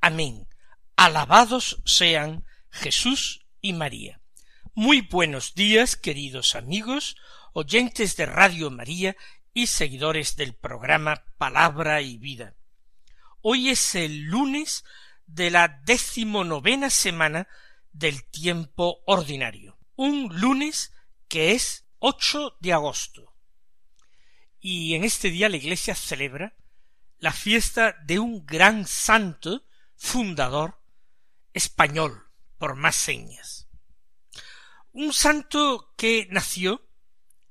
Amén. Alabados sean Jesús y María. Muy buenos días, queridos amigos, oyentes de Radio María y seguidores del programa Palabra y Vida. Hoy es el lunes de la decimonovena semana del tiempo ordinario, un lunes que es 8 de agosto y en este día la Iglesia celebra la fiesta de un gran santo fundador español, por más señas. Un santo que nació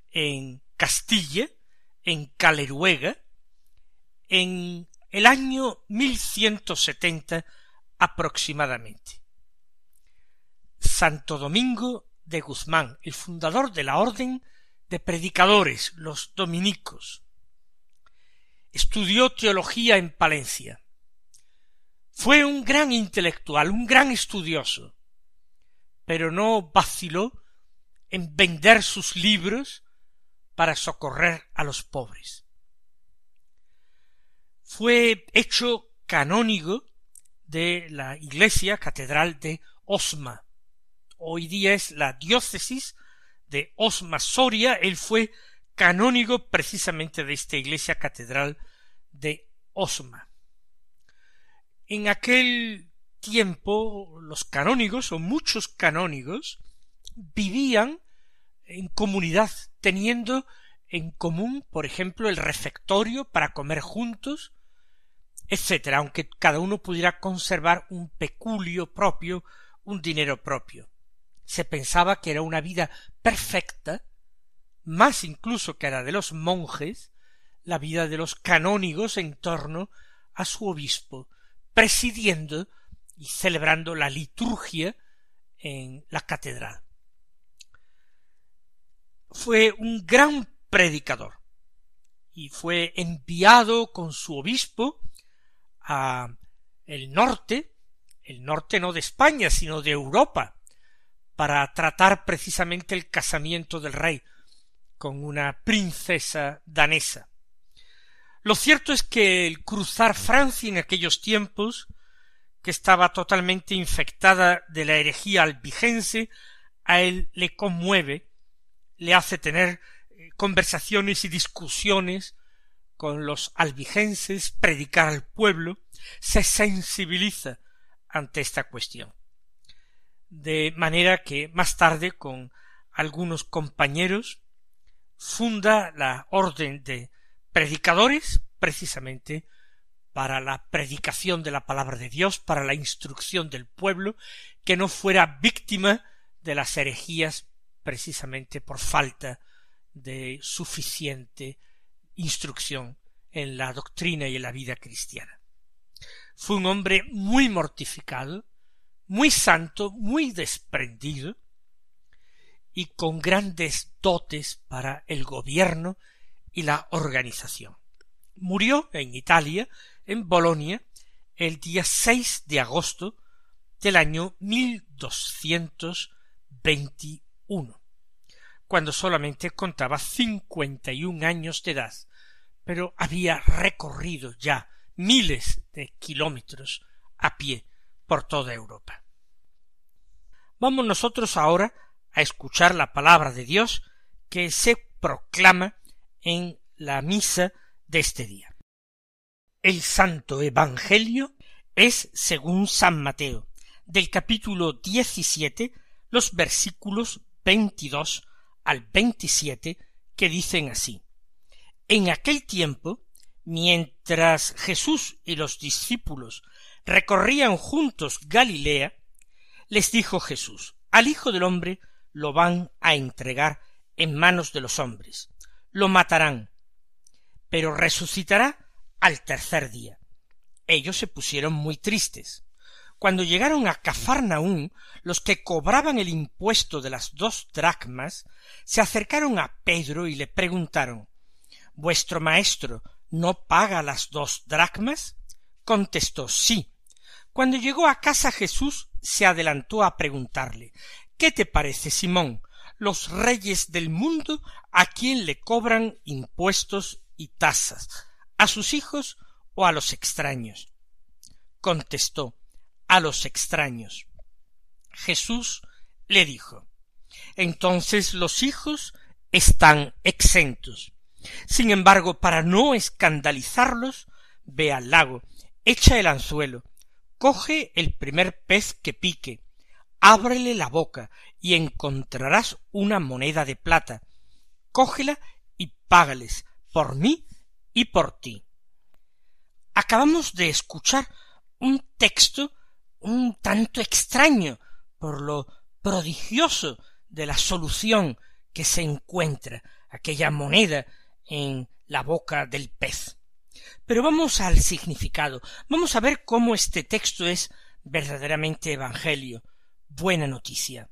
en Castilla, en Caleruega, en el año 1170 aproximadamente. Santo Domingo de Guzmán, el fundador de la Orden de predicadores, los dominicos. Estudió teología en Palencia. Fue un gran intelectual, un gran estudioso, pero no vaciló en vender sus libros para socorrer a los pobres. Fue hecho canónigo de la iglesia catedral de Osma. Hoy día es la diócesis de Osma Soria, él fue canónigo precisamente de esta iglesia catedral de Osma. En aquel tiempo los canónigos o muchos canónigos vivían en comunidad, teniendo en común, por ejemplo, el refectorio para comer juntos, etcétera, aunque cada uno pudiera conservar un peculio propio, un dinero propio. Se pensaba que era una vida perfecta, más incluso que la de los monjes, la vida de los canónigos en torno a su obispo, presidiendo y celebrando la liturgia en la catedral. Fue un gran predicador y fue enviado con su obispo a el norte, el norte no de España, sino de Europa, para tratar precisamente el casamiento del rey con una princesa danesa. Lo cierto es que el cruzar Francia en aquellos tiempos, que estaba totalmente infectada de la herejía albigense, a él le conmueve, le hace tener eh, conversaciones y discusiones con los albigenses, predicar al pueblo, se sensibiliza ante esta cuestión. De manera que más tarde con algunos compañeros funda la orden de predicadores precisamente para la predicación de la palabra de Dios, para la instrucción del pueblo, que no fuera víctima de las herejías precisamente por falta de suficiente instrucción en la doctrina y en la vida cristiana. Fue un hombre muy mortificado, muy santo, muy desprendido y con grandes dotes para el gobierno y la organización. Murió en Italia, en Bolonia, el día 6 de agosto del año 1221, cuando solamente contaba cincuenta y un años de edad, pero había recorrido ya miles de kilómetros a pie por toda Europa. Vamos nosotros ahora a escuchar la palabra de Dios que se proclama en la misa de este día. El Santo Evangelio es según San Mateo, del capítulo diecisiete, los versículos veintidós al veintisiete, que dicen así. En aquel tiempo, mientras Jesús y los discípulos recorrían juntos Galilea, les dijo Jesús, al Hijo del hombre lo van a entregar en manos de los hombres, lo matarán, pero resucitará al tercer día. Ellos se pusieron muy tristes. Cuando llegaron a Cafarnaún, los que cobraban el impuesto de las dos dracmas se acercaron a Pedro y le preguntaron ¿Vuestro maestro no paga las dos dracmas? Contestó sí. Cuando llegó a casa Jesús se adelantó a preguntarle ¿Qué te parece, Simón? Los reyes del mundo a quién le cobran impuestos y tasas, a sus hijos o a los extraños. Contestó a los extraños. Jesús le dijo Entonces los hijos están exentos. Sin embargo, para no escandalizarlos, ve al lago, echa el anzuelo, coge el primer pez que pique, ábrele la boca y encontrarás una moneda de plata. Cógela y págales por mí y por ti. Acabamos de escuchar un texto un tanto extraño por lo prodigioso de la solución que se encuentra aquella moneda en la boca del pez. Pero vamos al significado, vamos a ver cómo este texto es verdaderamente evangelio, buena noticia.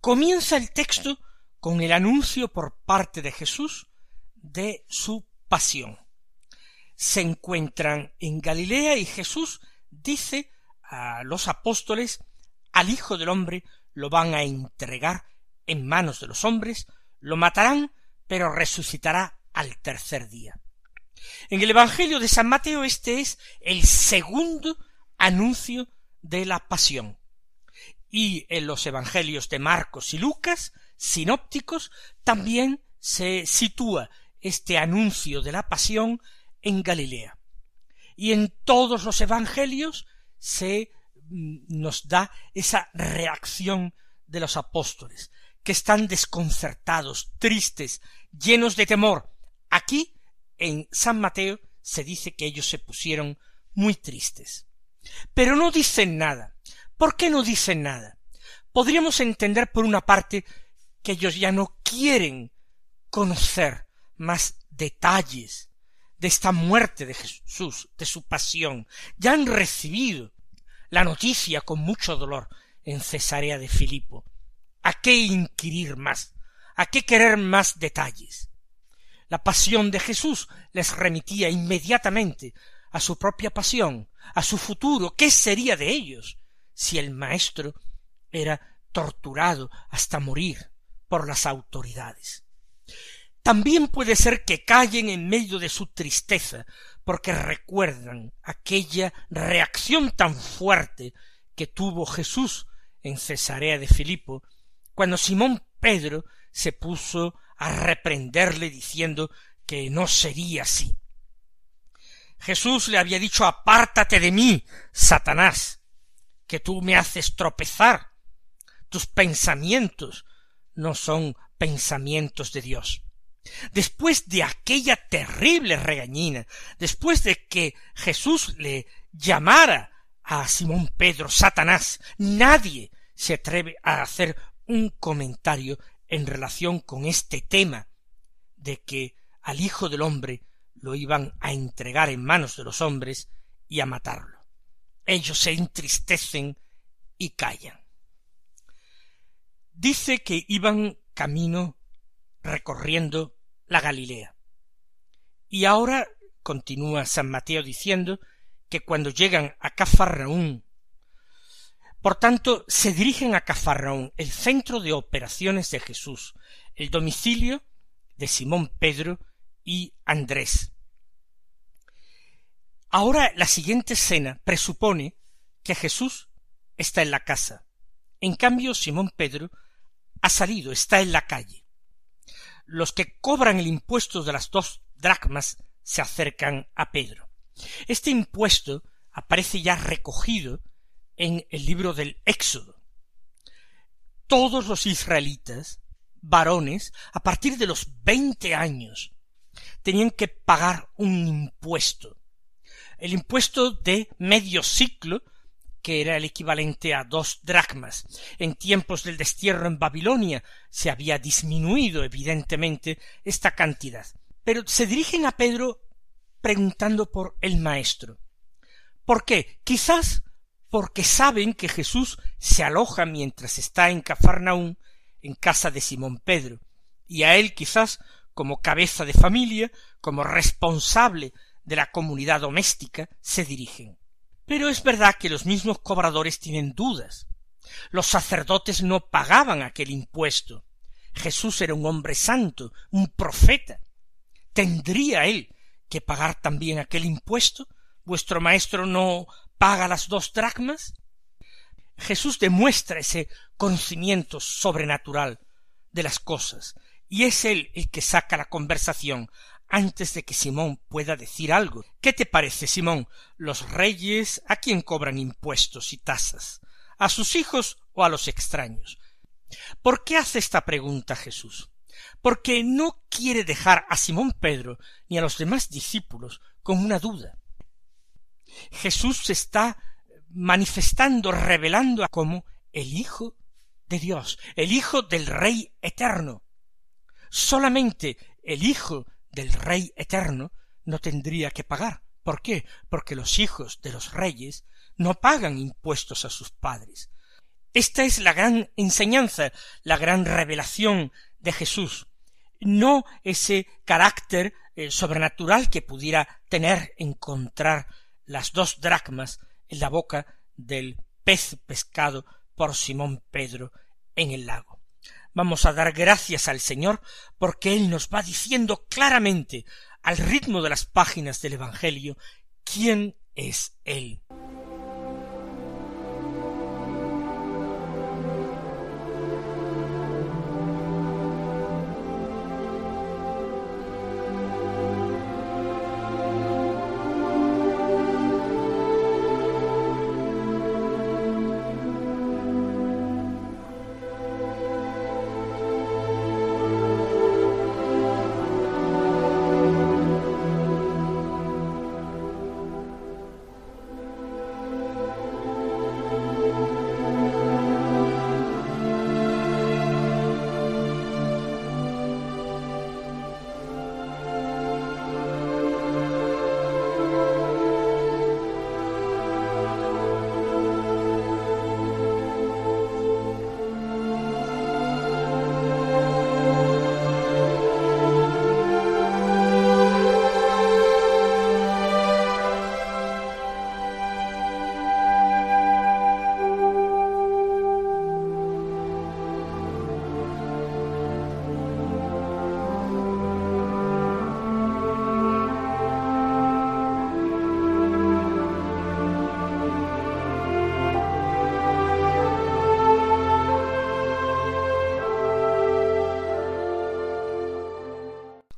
Comienza el texto con el anuncio por parte de Jesús de su pasión. Se encuentran en Galilea y Jesús dice a los apóstoles al Hijo del hombre lo van a entregar en manos de los hombres, lo matarán, pero resucitará al tercer día. En el Evangelio de San Mateo este es el segundo anuncio de la pasión. Y en los Evangelios de Marcos y Lucas, sinópticos, también se sitúa este anuncio de la pasión en Galilea. Y en todos los Evangelios se mm, nos da esa reacción de los apóstoles, que están desconcertados, tristes, llenos de temor. Aquí, en San Mateo, se dice que ellos se pusieron muy tristes. Pero no dicen nada. ¿Por qué no dicen nada? Podríamos entender por una parte que ellos ya no quieren conocer más detalles de esta muerte de Jesús, de su pasión. Ya han recibido la noticia con mucho dolor en Cesarea de Filipo. ¿A qué inquirir más? ¿A qué querer más detalles? La pasión de Jesús les remitía inmediatamente a su propia pasión, a su futuro. ¿Qué sería de ellos si el Maestro era torturado hasta morir por las autoridades? También puede ser que callen en medio de su tristeza, porque recuerdan aquella reacción tan fuerte que tuvo Jesús en Cesarea de Filipo cuando Simón Pedro se puso a reprenderle diciendo que no sería así. Jesús le había dicho apártate de mí, Satanás, que tú me haces tropezar. Tus pensamientos no son pensamientos de Dios. Después de aquella terrible regañina, después de que Jesús le llamara a Simón Pedro Satanás, nadie se atreve a hacer un comentario en relación con este tema de que al Hijo del hombre lo iban a entregar en manos de los hombres y a matarlo. Ellos se entristecen y callan. Dice que iban camino recorriendo la Galilea. Y ahora continúa San Mateo diciendo que cuando llegan a Cafarnaún por tanto, se dirigen a Cafarnaún, el centro de operaciones de Jesús, el domicilio de Simón Pedro y Andrés. Ahora la siguiente escena presupone que Jesús está en la casa. En cambio, Simón Pedro ha salido, está en la calle. Los que cobran el impuesto de las dos dracmas se acercan a Pedro. Este impuesto aparece ya recogido en el libro del Éxodo. Todos los israelitas, varones, a partir de los veinte años, tenían que pagar un impuesto. El impuesto de medio ciclo, que era el equivalente a dos dracmas. En tiempos del destierro en Babilonia se había disminuido evidentemente esta cantidad. Pero se dirigen a Pedro preguntando por el maestro. ¿Por qué? Quizás porque saben que Jesús se aloja mientras está en Cafarnaún, en casa de Simón Pedro, y a él quizás como cabeza de familia, como responsable de la comunidad doméstica, se dirigen. Pero es verdad que los mismos cobradores tienen dudas. Los sacerdotes no pagaban aquel impuesto. Jesús era un hombre santo, un profeta. ¿Tendría él que pagar también aquel impuesto? ¿Vuestro maestro no paga las dos dracmas? Jesús demuestra ese conocimiento sobrenatural de las cosas, y es él el que saca la conversación antes de que Simón pueda decir algo. ¿Qué te parece, Simón? Los reyes a quién cobran impuestos y tasas? ¿A sus hijos o a los extraños? ¿Por qué hace esta pregunta Jesús? Porque no quiere dejar a Simón Pedro ni a los demás discípulos con una duda. Jesús se está manifestando, revelando como el Hijo de Dios, el Hijo del Rey eterno. Solamente el Hijo del Rey eterno no tendría que pagar. ¿Por qué? Porque los hijos de los reyes no pagan impuestos a sus padres. Esta es la gran enseñanza, la gran revelación de Jesús, no ese carácter eh, sobrenatural que pudiera tener encontrar las dos dracmas en la boca del pez pescado por Simón Pedro en el lago. Vamos a dar gracias al Señor porque Él nos va diciendo claramente, al ritmo de las páginas del Evangelio, quién es Él.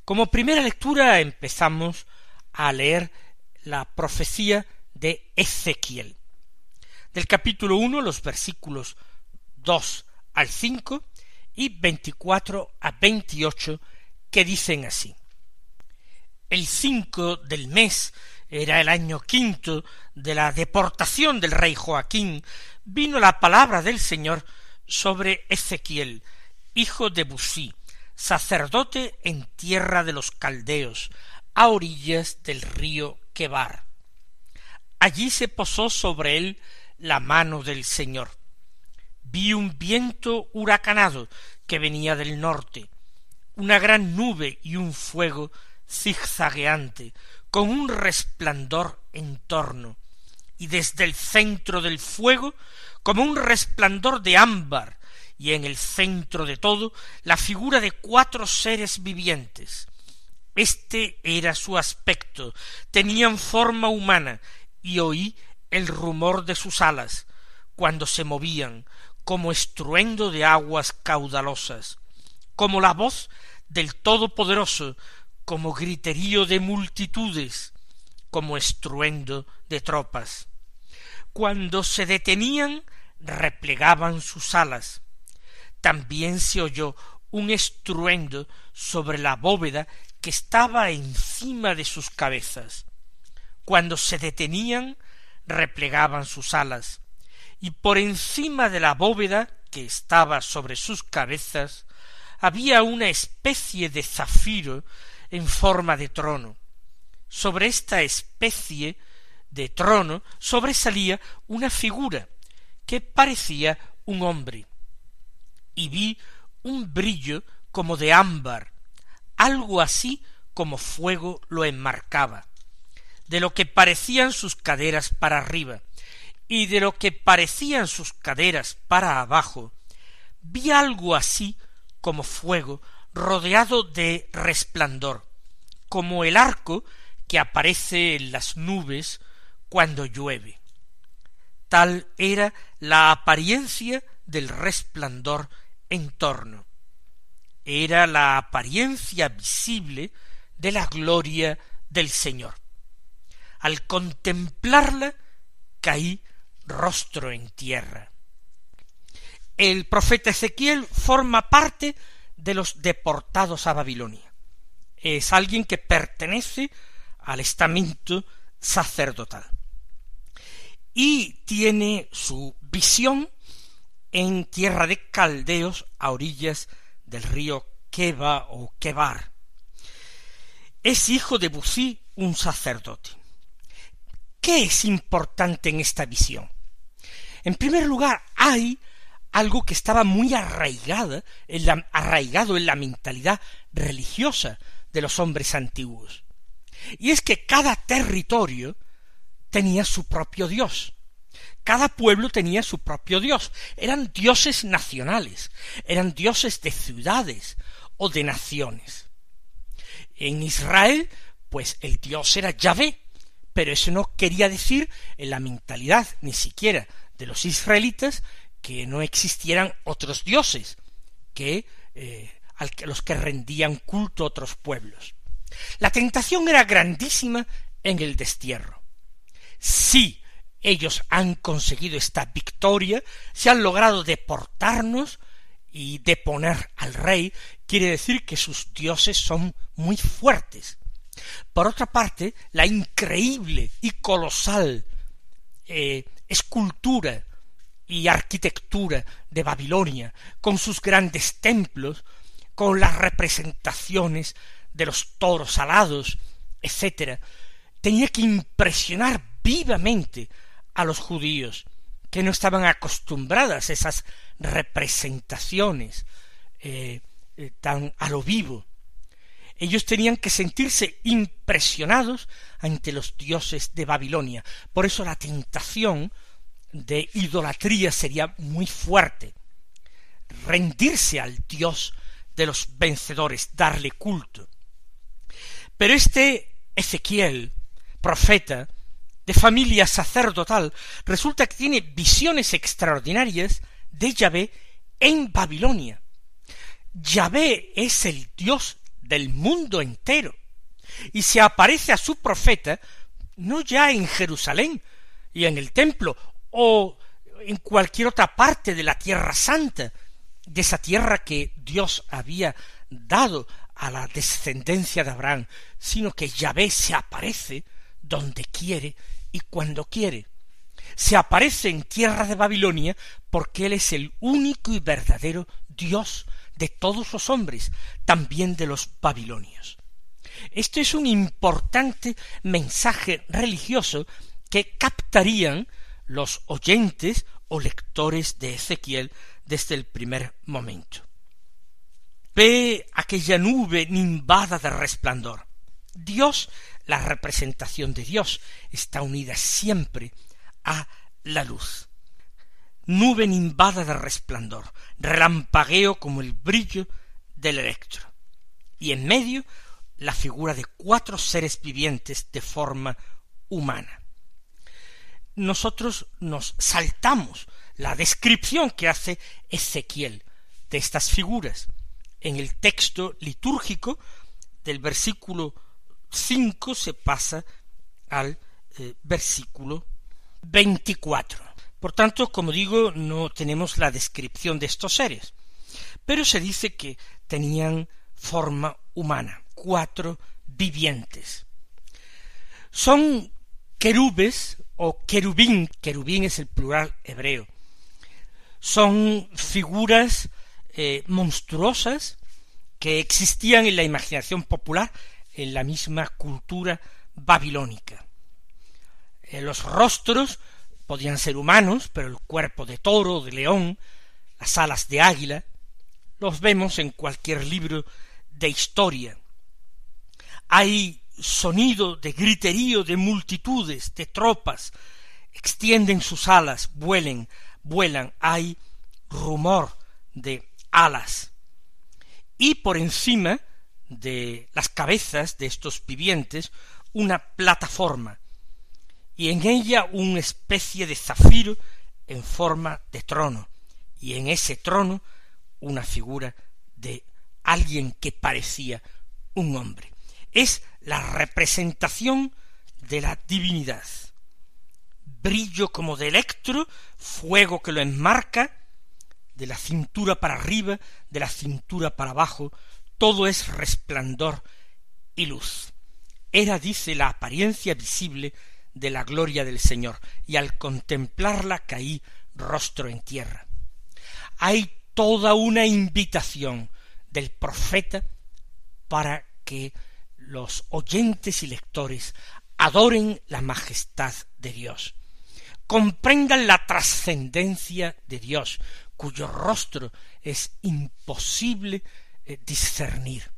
Como primera lectura empezamos a leer la profecía de Ezequiel. Del capítulo uno, los versículos dos al cinco y veinticuatro a veintiocho, que dicen así. El cinco del mes era el año quinto de la deportación del rey Joaquín, vino la palabra del Señor sobre Ezequiel, hijo de Busí, sacerdote en tierra de los caldeos, a orillas del río Quebar. Allí se posó sobre él la mano del Señor. Vi un viento huracanado que venía del norte, una gran nube y un fuego zigzagueante, con un resplandor en torno, y desde el centro del fuego, como un resplandor de ámbar, y en el centro de todo la figura de cuatro seres vivientes. Este era su aspecto, tenían forma humana, y oí el rumor de sus alas, cuando se movían, como estruendo de aguas caudalosas, como la voz del Todopoderoso, como griterío de multitudes, como estruendo de tropas. Cuando se detenían, replegaban sus alas, también se oyó un estruendo sobre la bóveda que estaba encima de sus cabezas. Cuando se detenían, replegaban sus alas, y por encima de la bóveda que estaba sobre sus cabezas había una especie de zafiro en forma de trono. Sobre esta especie de trono sobresalía una figura que parecía un hombre, y vi un brillo como de ámbar, algo así como fuego lo enmarcaba, de lo que parecían sus caderas para arriba, y de lo que parecían sus caderas para abajo, vi algo así como fuego rodeado de resplandor, como el arco que aparece en las nubes cuando llueve. Tal era la apariencia del resplandor en torno. Era la apariencia visible de la gloria del Señor. Al contemplarla caí rostro en tierra. El profeta Ezequiel forma parte de los deportados a Babilonia. Es alguien que pertenece al estamento sacerdotal. Y tiene su visión en tierra de caldeos a orillas del río Keba o Kebar. Es hijo de Bucí, un sacerdote. ¿Qué es importante en esta visión? En primer lugar, hay algo que estaba muy arraigado en la mentalidad religiosa de los hombres antiguos. Y es que cada territorio tenía su propio dios. Cada pueblo tenía su propio dios. Eran dioses nacionales, eran dioses de ciudades o de naciones. En Israel, pues el dios era Yahvé, pero eso no quería decir en la mentalidad ni siquiera de los israelitas que no existieran otros dioses que eh, a los que rendían culto otros pueblos. La tentación era grandísima en el destierro. Si ellos han conseguido esta victoria, se han logrado deportarnos y deponer al rey, quiere decir que sus dioses son muy fuertes. Por otra parte, la increíble y colosal eh, escultura y arquitectura de Babilonia, con sus grandes templos, con las representaciones de los toros alados, etc., tenía que impresionar vivamente a los judíos, que no estaban acostumbradas a esas representaciones eh, eh, tan a lo vivo. Ellos tenían que sentirse impresionados ante los dioses de Babilonia. Por eso la tentación de idolatría sería muy fuerte. Rendirse al dios de los vencedores, darle culto. Pero este Ezequiel, profeta, de familia sacerdotal, resulta que tiene visiones extraordinarias de Yahvé en Babilonia. Yahvé es el Dios del mundo entero, y se aparece a su profeta no ya en Jerusalén y en el templo o en cualquier otra parte de la tierra santa, de esa tierra que Dios había dado a la descendencia de Abraham, sino que Yahvé se aparece donde quiere y cuando quiere. Se aparece en tierra de Babilonia porque Él es el único y verdadero Dios de todos los hombres, también de los babilonios. Esto es un importante mensaje religioso que captarían los oyentes o lectores de Ezequiel desde el primer momento. Ve aquella nube nimbada de resplandor. Dios, la representación de Dios, está unida siempre a la luz. Nube nimbada de resplandor, relampagueo como el brillo del electro. Y en medio la figura de cuatro seres vivientes de forma humana. Nosotros nos saltamos la descripción que hace Ezequiel de estas figuras en el texto litúrgico del versículo cinco se pasa al eh, versículo veinticuatro. Por tanto, como digo, no tenemos la descripción de estos seres, pero se dice que tenían forma humana, cuatro vivientes. Son querubes o querubín, querubín es el plural hebreo. Son figuras eh, monstruosas que existían en la imaginación popular en la misma cultura babilónica. Eh, los rostros podían ser humanos, pero el cuerpo de toro, de león, las alas de águila, los vemos en cualquier libro de historia. Hay sonido de griterío de multitudes, de tropas, extienden sus alas, vuelen, vuelan, hay rumor de alas. Y por encima de las cabezas de estos vivientes una plataforma, y en ella una especie de zafiro en forma de trono, y en ese trono una figura de alguien que parecía un hombre. Es la representación de la divinidad. Brillo como de electro, fuego que lo enmarca, de la cintura para arriba, de la cintura para abajo, todo es resplandor y luz. Era, dice, la apariencia visible de la gloria del Señor, y al contemplarla caí rostro en tierra. Hay toda una invitación del profeta para que los oyentes y lectores adoren la majestad de Dios, comprendan la trascendencia de Dios, cuyo rostro es imposible discernir.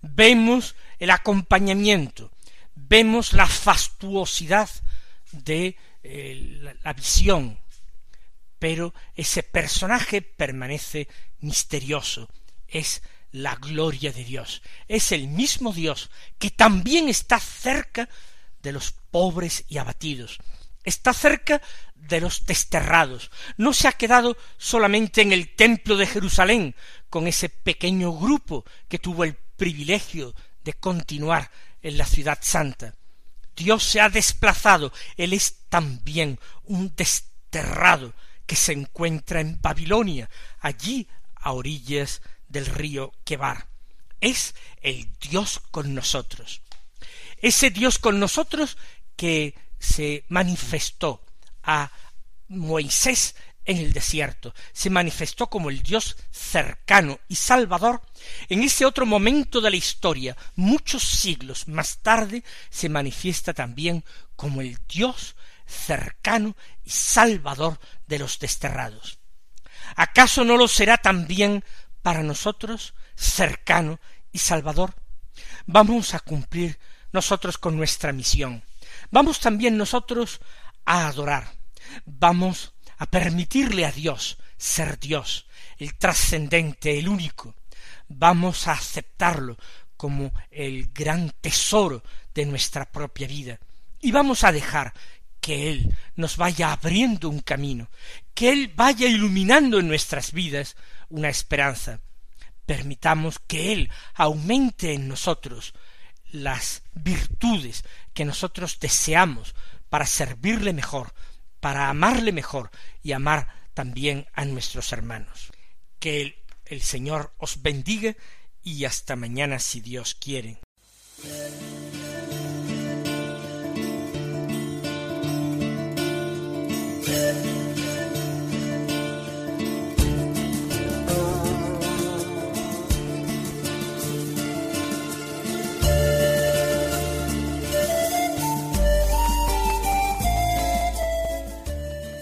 Vemos el acompañamiento, vemos la fastuosidad de eh, la visión, pero ese personaje permanece misterioso, es la gloria de Dios, es el mismo Dios que también está cerca de los pobres y abatidos, está cerca de los desterrados, no se ha quedado solamente en el templo de Jerusalén, con ese pequeño grupo que tuvo el privilegio de continuar en la ciudad santa. Dios se ha desplazado, Él es también un desterrado que se encuentra en Babilonia, allí a orillas del río Quebar. Es el Dios con nosotros. Ese Dios con nosotros que se manifestó a Moisés en el desierto, se manifestó como el Dios cercano y salvador, en ese otro momento de la historia, muchos siglos más tarde, se manifiesta también como el Dios cercano y salvador de los desterrados. ¿Acaso no lo será también para nosotros cercano y salvador? Vamos a cumplir nosotros con nuestra misión. Vamos también nosotros a adorar. Vamos a permitirle a Dios ser Dios, el trascendente, el único. Vamos a aceptarlo como el gran tesoro de nuestra propia vida. Y vamos a dejar que Él nos vaya abriendo un camino, que Él vaya iluminando en nuestras vidas una esperanza. Permitamos que Él aumente en nosotros las virtudes que nosotros deseamos para servirle mejor, para amarle mejor y amar también a nuestros hermanos. Que el, el Señor os bendiga y hasta mañana si Dios quiere.